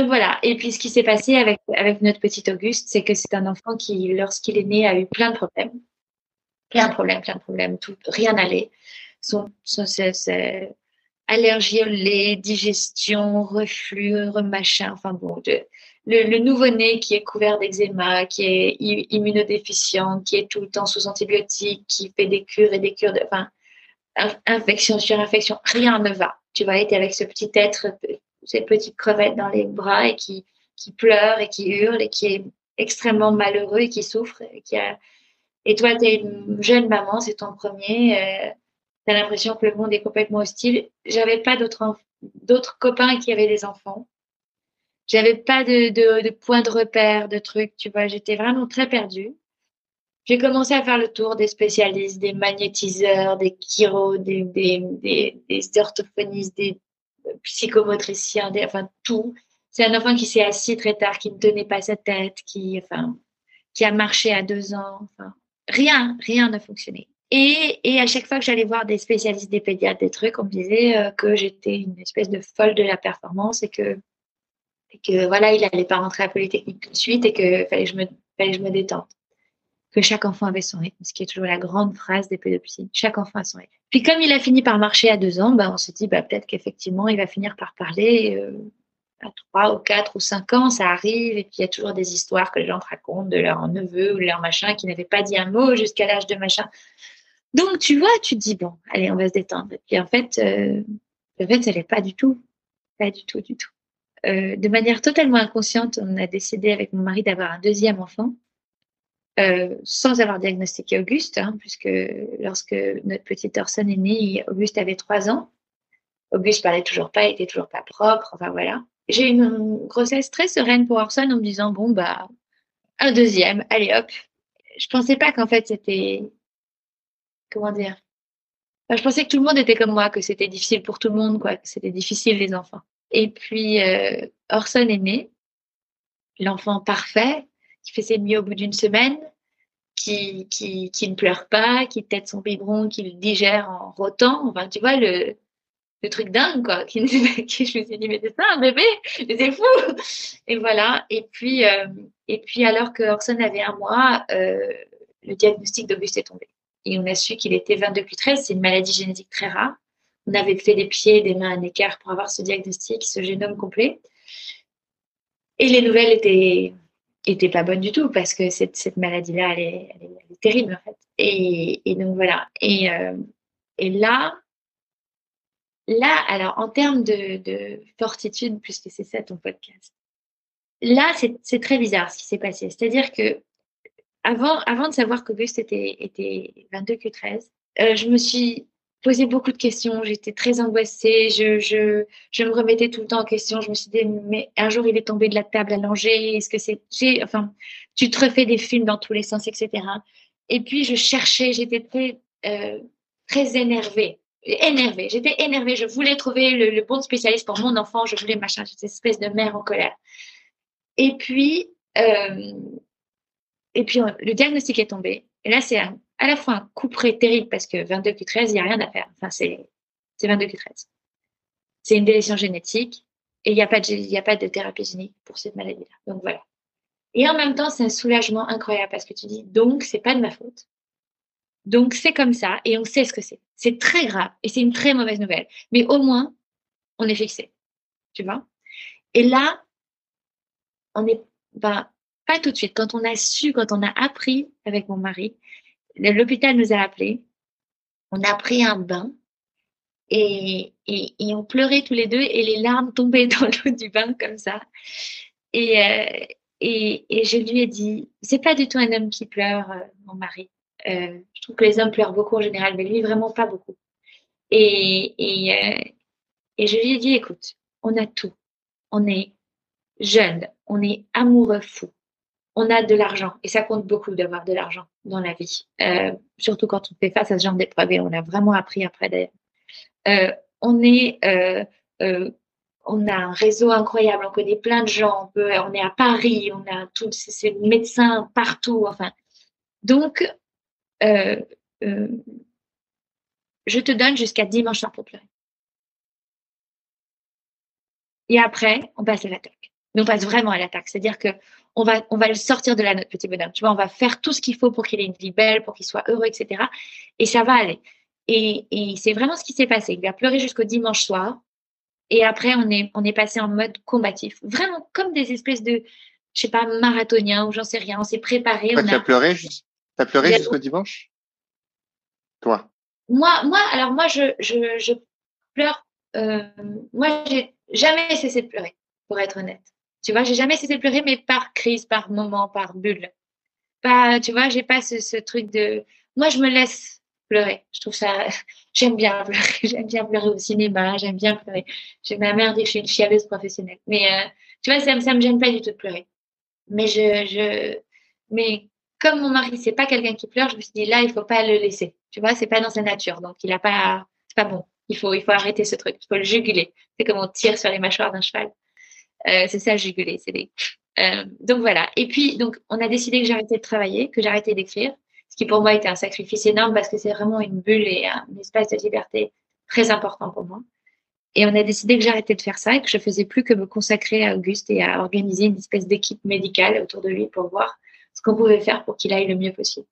Donc voilà. Et puis ce qui s'est passé avec, avec notre petit Auguste, c'est que c'est un enfant qui, lorsqu'il est né, a eu plein de problèmes. Plein de problèmes, plein de problèmes. Tout, rien n'allait. Son, son, allergie au lait, digestion, reflux, remachin, enfin bon, le, nouveau-né qui est couvert d'eczéma, qui est immunodéficient, qui est tout le temps sous antibiotiques, qui fait des cures et des cures de, enfin, infection sur infection, rien ne va. Tu vas être avec ce petit être, cette petite crevette dans les bras et qui, qui pleure et qui hurle et qui est extrêmement malheureux et qui souffre. Et, qui a... et toi, tu es une jeune maman, c'est ton premier. Euh, tu as l'impression que le monde est complètement hostile. J'avais pas d'autres, d'autres copains qui avaient des enfants. J'avais pas de, de, de point de repère, de trucs, tu vois. J'étais vraiment très perdue. J'ai commencé à faire le tour des spécialistes, des magnétiseurs, des chiro, des, des, des, des orthophonistes, des psychomotriciens, des, enfin tout. C'est un enfant qui s'est assis très tard, qui ne tenait pas sa tête, qui, enfin, qui a marché à deux ans. Rien, rien n'a fonctionné. Et, et, à chaque fois que j'allais voir des spécialistes, des pédiatres, des trucs, on me disait euh, que j'étais une espèce de folle de la performance et que, et que voilà, il n'allait pas rentrer à Polytechnique tout de suite et que fallait que je me, fallait que je me détende que chaque enfant avait son rythme, ce qui est toujours la grande phrase des pédopsies. Chaque enfant a son rythme. Puis comme il a fini par marcher à deux ans, ben, on s'est dit bah, peut-être qu'effectivement, il va finir par parler euh, à trois ou quatre ou cinq ans, ça arrive. Et puis il y a toujours des histoires que les gens te racontent de leur neveu ou de leur machin qui n'avait pas dit un mot jusqu'à l'âge de machin. Donc tu vois, tu te dis bon, allez, on va se détendre. Et puis en fait, euh, en fait, ça n'est pas du tout, pas du tout, du tout. Euh, de manière totalement inconsciente, on a décidé avec mon mari d'avoir un deuxième enfant. Euh, sans avoir diagnostiqué Auguste, hein, puisque lorsque notre petite Orson est née, Auguste avait trois ans. Auguste parlait toujours pas, était toujours pas propre, enfin voilà. J'ai eu une grossesse très sereine pour Orson en me disant bon bah un deuxième, allez hop. Je pensais pas qu'en fait c'était comment dire? je pensais que tout le monde était comme moi, que c'était difficile pour tout le monde, quoi, que c'était difficile les enfants. Et puis euh, Orson est né, l'enfant parfait, qui fait ses nuits au bout d'une semaine, qui, qui, qui, ne pleure pas, qui tête son biberon, qui le digère en rotant. Enfin, tu vois, le, le truc dingue, quoi. Qui, je me suis dit, mais c'est ça, un bébé, c'est fou. Et voilà. Et puis, euh, et puis alors que Orson avait un mois, euh, le diagnostic d'Auguste est tombé. Et on a su qu'il était 22 Q13, c'est une maladie génétique très rare. On avait fait des pieds des mains un écart pour avoir ce diagnostic, ce génome complet. Et les nouvelles étaient était pas bonne du tout parce que cette, cette maladie-là, elle est, terrible en fait. Et, et donc voilà. Et, euh, et là, là, alors en termes de, de fortitude, puisque c'est ça ton podcast, là, c'est très bizarre ce qui s'est passé. C'est-à-dire que avant, avant de savoir qu'Auguste était, était 22 que 13, euh, je me suis posé beaucoup de questions, j'étais très angoissée, je, je, je, me remettais tout le temps en question. Je me suis dit, mais un jour il est tombé de la table langer, est-ce que c'est. Enfin, tu te refais des films dans tous les sens, etc. Et puis je cherchais, j'étais très, euh, très énervée. Énervée, j'étais énervée. Je voulais trouver le, le, bon spécialiste pour mon enfant, je voulais machin, j'étais espèce de mère en colère. Et puis, euh, et puis le diagnostic est tombé. Et là, c'est un à la fois un coup près terrible parce que 22 Q13, il n'y a rien à faire. Enfin, c'est 22 Q13. C'est une délétion génétique et il n'y a, pas de, a pas de thérapie génique pour cette maladie-là. Donc voilà. Et en même temps, c'est un soulagement incroyable parce que tu dis, donc, c'est pas de ma faute. Donc, c'est comme ça et on sait ce que c'est. C'est très grave et c'est une très mauvaise nouvelle. Mais au moins, on est fixé. Tu vois? Et là, on est, ben, pas tout de suite. Quand on a su, quand on a appris avec mon mari l'hôpital nous a appelés. On a pris un bain et, on pleurait tous les deux et les larmes tombaient dans l'eau du bain comme ça. Et, euh, je lui ai dit, c'est pas du tout un homme qui pleure, euh, mon mari. Euh, je trouve que les hommes pleurent beaucoup en général, mais lui vraiment pas beaucoup. Et je lui ai dit, écoute, on a tout. On est jeune, on est amoureux fou, on a de l'argent et ça compte beaucoup d'avoir de l'argent dans la vie, euh, surtout quand on fait face à ce genre d'épreuve on a vraiment appris après d'ailleurs. Euh, on est, euh, on a un réseau incroyable, on connaît plein de gens, on, est à Paris, on a tous ces médecins partout, enfin. Donc, je te donne jusqu'à dimanche soir pour pleurer. Et après, on passe à la toque. Mais on passe vraiment à l'attaque. C'est-à-dire que on va, on va le sortir de là, notre petit bonhomme. Tu vois, on va faire tout ce qu'il faut pour qu'il ait une vie belle, pour qu'il soit heureux, etc. Et ça va aller. Et, et c'est vraiment ce qui s'est passé. Il a pleuré jusqu'au dimanche soir. Et après, on est, on est passé en mode combatif. Vraiment comme des espèces de, je sais pas, marathoniens ou j'en sais rien. On s'est préparé. tu as pleuré, as pleuré jusqu'au dimanche? Toi? Moi, moi, alors moi, je, je, je pleure. Euh, moi, j'ai jamais cessé de pleurer, pour être honnête. Tu vois, j'ai jamais cessé de pleurer, mais par crise, par moment, par bulle. Pas, tu vois, j'ai pas ce, truc de. Moi, je me laisse pleurer. Je trouve ça. J'aime bien pleurer. J'aime bien pleurer au cinéma. J'aime bien pleurer. J'ai ma mère dit que je suis une chialeuse professionnelle. Mais euh, tu vois, ça, ça me gêne pas du tout de pleurer. Mais je, je, mais comme mon mari, c'est pas quelqu'un qui pleure, je me suis dit là, il faut pas le laisser. Tu vois, c'est pas dans sa nature. Donc, il a pas, c'est pas bon. Il faut, il faut arrêter ce truc. Il faut le juguler. C'est comme on tire sur les mâchoires d'un cheval. Euh, c'est ça, juguler. C'est des... Euh, donc voilà. Et puis, donc, on a décidé que j'arrêtais de travailler, que j'arrêtais d'écrire ce qui pour moi était un sacrifice énorme parce que c'est vraiment une bulle et un espace de liberté très important pour moi. Et on a décidé que j'arrêtais de faire ça et que je faisais plus que me consacrer à Auguste et à organiser une espèce d'équipe médicale autour de lui pour voir ce qu'on pouvait faire pour qu'il aille le mieux possible.